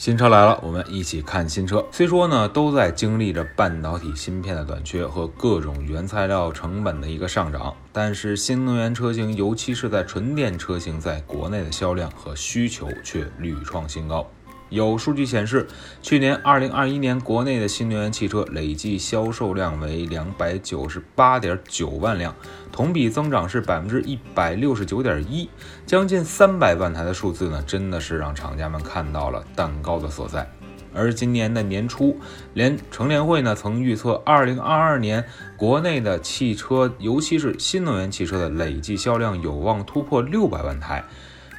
新车来了，我们一起看新车。虽说呢，都在经历着半导体芯片的短缺和各种原材料成本的一个上涨，但是新能源车型，尤其是在纯电车型，在国内的销量和需求却屡创新高。有数据显示，去年二零二一年国内的新能源汽车累计销售量为两百九十八点九万辆，同比增长是百分之一百六十九点一，将近三百万台的数字呢，真的是让厂家们看到了蛋糕的所在。而今年的年初，联乘联会呢曾预测，二零二二年国内的汽车，尤其是新能源汽车的累计销量有望突破六百万台。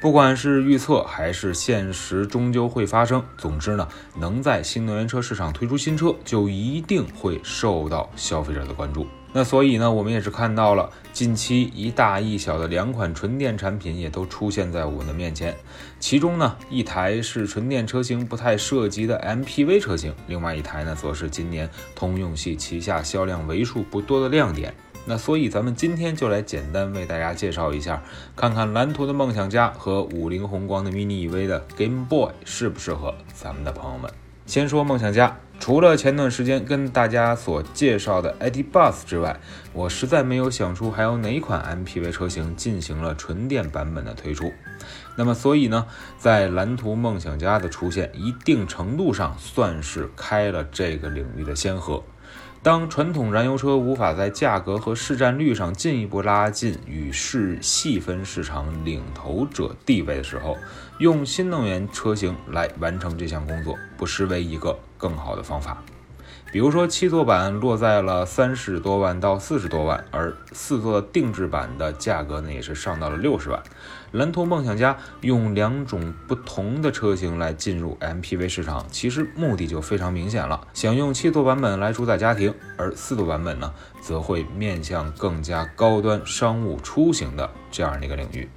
不管是预测还是现实，终究会发生。总之呢，能在新能源车市场推出新车，就一定会受到消费者的关注。那所以呢，我们也是看到了近期一大一小的两款纯电产品也都出现在我们的面前。其中呢，一台是纯电车型不太涉及的 MPV 车型，另外一台呢，则是今年通用系旗下销量为数不多的亮点。那所以咱们今天就来简单为大家介绍一下，看看蓝图的梦想家和五菱宏光的 mini EV 的 Game Boy 适不适合咱们的朋友们。先说梦想家，除了前段时间跟大家所介绍的 ID Bus 之外，我实在没有想出还有哪款 MPV 车型进行了纯电版本的推出。那么所以呢，在蓝图梦想家的出现，一定程度上算是开了这个领域的先河。当传统燃油车无法在价格和市占率上进一步拉近与市细分市场领头者地位的时候，用新能源车型来完成这项工作，不失为一个更好的方法。比如说，七座版落在了三十多万到四十多万，而四座定制版的价格呢，也是上到了六十万。蓝图梦想家用两种不同的车型来进入 MPV 市场，其实目的就非常明显了，想用七座版本来主宰家庭，而四座版本呢，则会面向更加高端商务出行的这样的一个领域。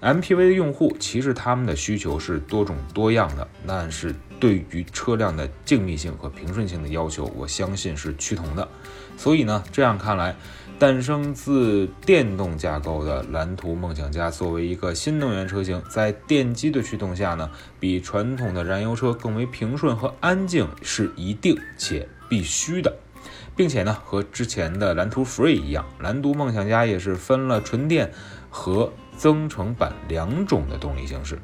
MPV 的用户其实他们的需求是多种多样的，但是对于车辆的静谧性和平顺性的要求，我相信是趋同的。所以呢，这样看来，诞生自电动架构的蓝图梦想家作为一个新能源车型，在电机的驱动下呢，比传统的燃油车更为平顺和安静是一定且必须的，并且呢，和之前的蓝图 Free 一样，蓝图梦想家也是分了纯电和增程版两种的动力形式，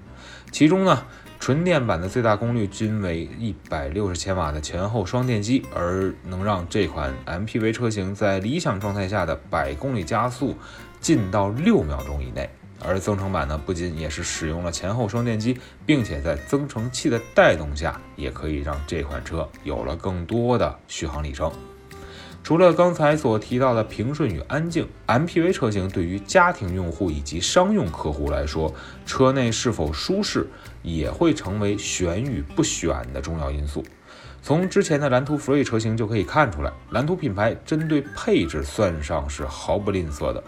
其中呢，纯电版的最大功率均为一百六十千瓦的前后双电机，而能让这款 MPV 车型在理想状态下的百公里加速近到六秒钟以内。而增程版呢，不仅也是使用了前后双电机，并且在增程器的带动下，也可以让这款车有了更多的续航里程。除了刚才所提到的平顺与安静，MPV 车型对于家庭用户以及商用客户来说，车内是否舒适也会成为选与不选的重要因素。从之前的蓝图 Free 车型就可以看出来，蓝图品牌针对配置算上是毫不吝啬的。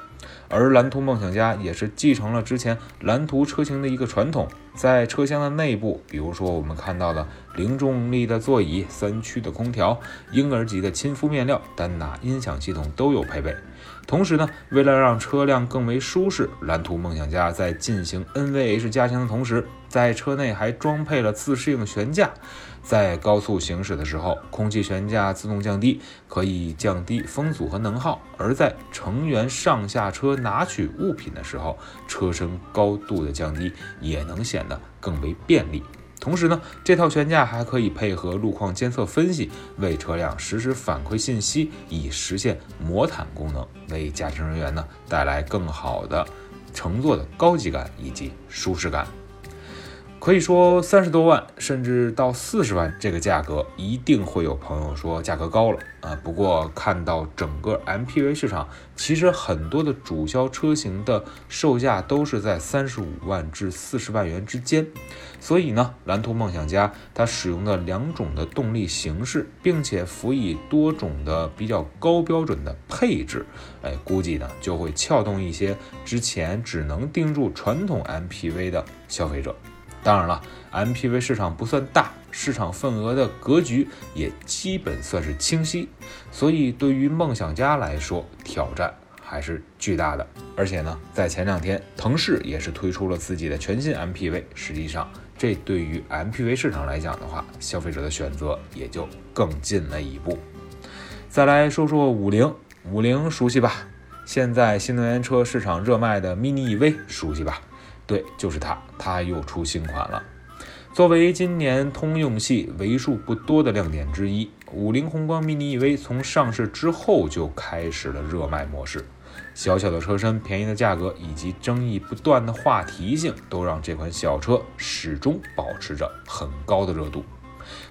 而蓝图梦想家也是继承了之前蓝图车型的一个传统，在车厢的内部，比如说我们看到的零重力的座椅、三驱的空调、婴儿级的亲肤面料、丹拿音响系统都有配备。同时呢，为了让车辆更为舒适，蓝图梦想家在进行 NVH 加强的同时，在车内还装配了自适应悬架，在高速行驶的时候，空气悬架自动降低，可以降低风阻和能耗；而在成员上下车拿取物品的时候，车身高度的降低也能显得更为便利。同时呢，这套悬架还可以配合路况监测分析，为车辆实时反馈信息，以实现魔毯功能，为驾乘人员呢带来更好的乘坐的高级感以及舒适感。可以说三十多万甚至到四十万这个价格，一定会有朋友说价格高了啊。不过看到整个 MPV 市场，其实很多的主销车型的售价都是在三十五万至四十万元之间。所以呢，蓝图梦想家它使用的两种的动力形式，并且辅以多种的比较高标准的配置，哎，估计呢就会撬动一些之前只能盯住传统 MPV 的消费者。当然了，MPV 市场不算大，市场份额的格局也基本算是清晰，所以对于梦想家来说，挑战还是巨大的。而且呢，在前两天，腾势也是推出了自己的全新 MPV，实际上这对于 MPV 市场来讲的话，消费者的选择也就更近了一步。再来说说五菱，五菱熟悉吧？现在新能源车市场热卖的 MINI EV 熟悉吧？对，就是它，它又出新款了。作为今年通用系为数不多的亮点之一，五菱宏光 mini EV 从上市之后就开始了热卖模式。小小的车身、便宜的价格以及争议不断的话题性，都让这款小车始终保持着很高的热度。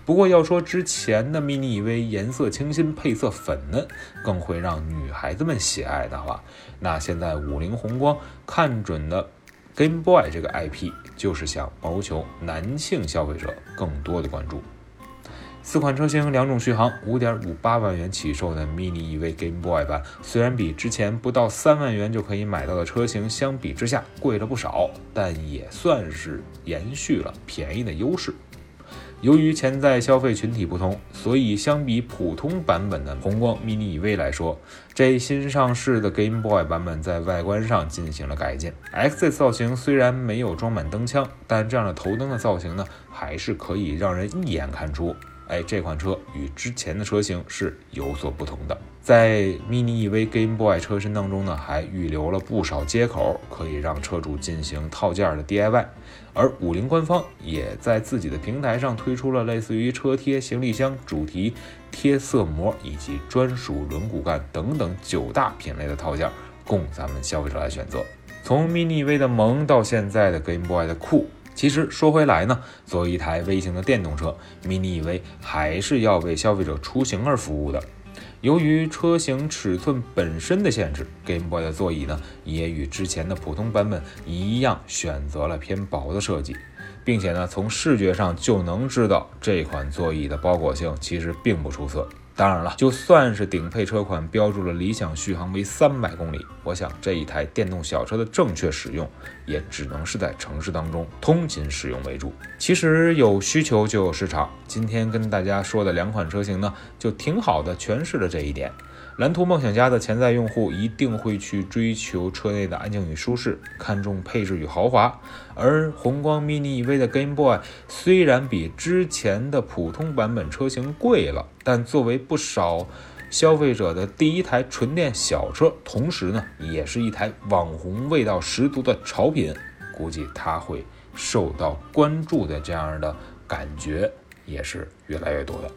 不过，要说之前的 mini EV 颜色清新、配色粉嫩，更会让女孩子们喜爱的话，那现在五菱宏光看准的。Game Boy 这个 IP 就是想谋求男性消费者更多的关注。四款车型两种续航，五点五八万元起售的 Mini EV Game Boy 版，虽然比之前不到三万元就可以买到的车型相比之下贵了不少，但也算是延续了便宜的优势。由于潜在消费群体不同，所以相比普通版本的宏光 mini EV 来说，这新上市的 Game Boy 版本在外观上进行了改进。X 造型虽然没有装满灯腔，但这样的头灯的造型呢，还是可以让人一眼看出。哎，这款车与之前的车型是有所不同的。在 Mini EV Game Boy 车身当中呢，还预留了不少接口，可以让车主进行套件的 DIY。而五菱官方也在自己的平台上推出了类似于车贴、行李箱主题贴色膜以及专属轮毂盖等等九大品类的套件，供咱们消费者来选择。从 Mini EV 的萌到现在的 Game Boy 的酷。其实说回来呢，作为一台微型的电动车，Mini EV 还是要为消费者出行而服务的。由于车型尺寸本身的限制，Game Boy 的座椅呢也与之前的普通版本一样，选择了偏薄的设计，并且呢从视觉上就能知道这款座椅的包裹性其实并不出色。当然了，就算是顶配车款标注了理想续航为三百公里，我想这一台电动小车的正确使用，也只能是在城市当中通勤使用为主。其实有需求就有市场，今天跟大家说的两款车型呢，就挺好的诠释了这一点。蓝图梦想家的潜在用户一定会去追求车内的安静与舒适，看重配置与豪华。而宏光 mini EV 的 Game Boy 虽然比之前的普通版本车型贵了，但作为不少消费者的第一台纯电小车，同时呢，也是一台网红味道十足的潮品，估计它会受到关注的这样的感觉也是越来越多的。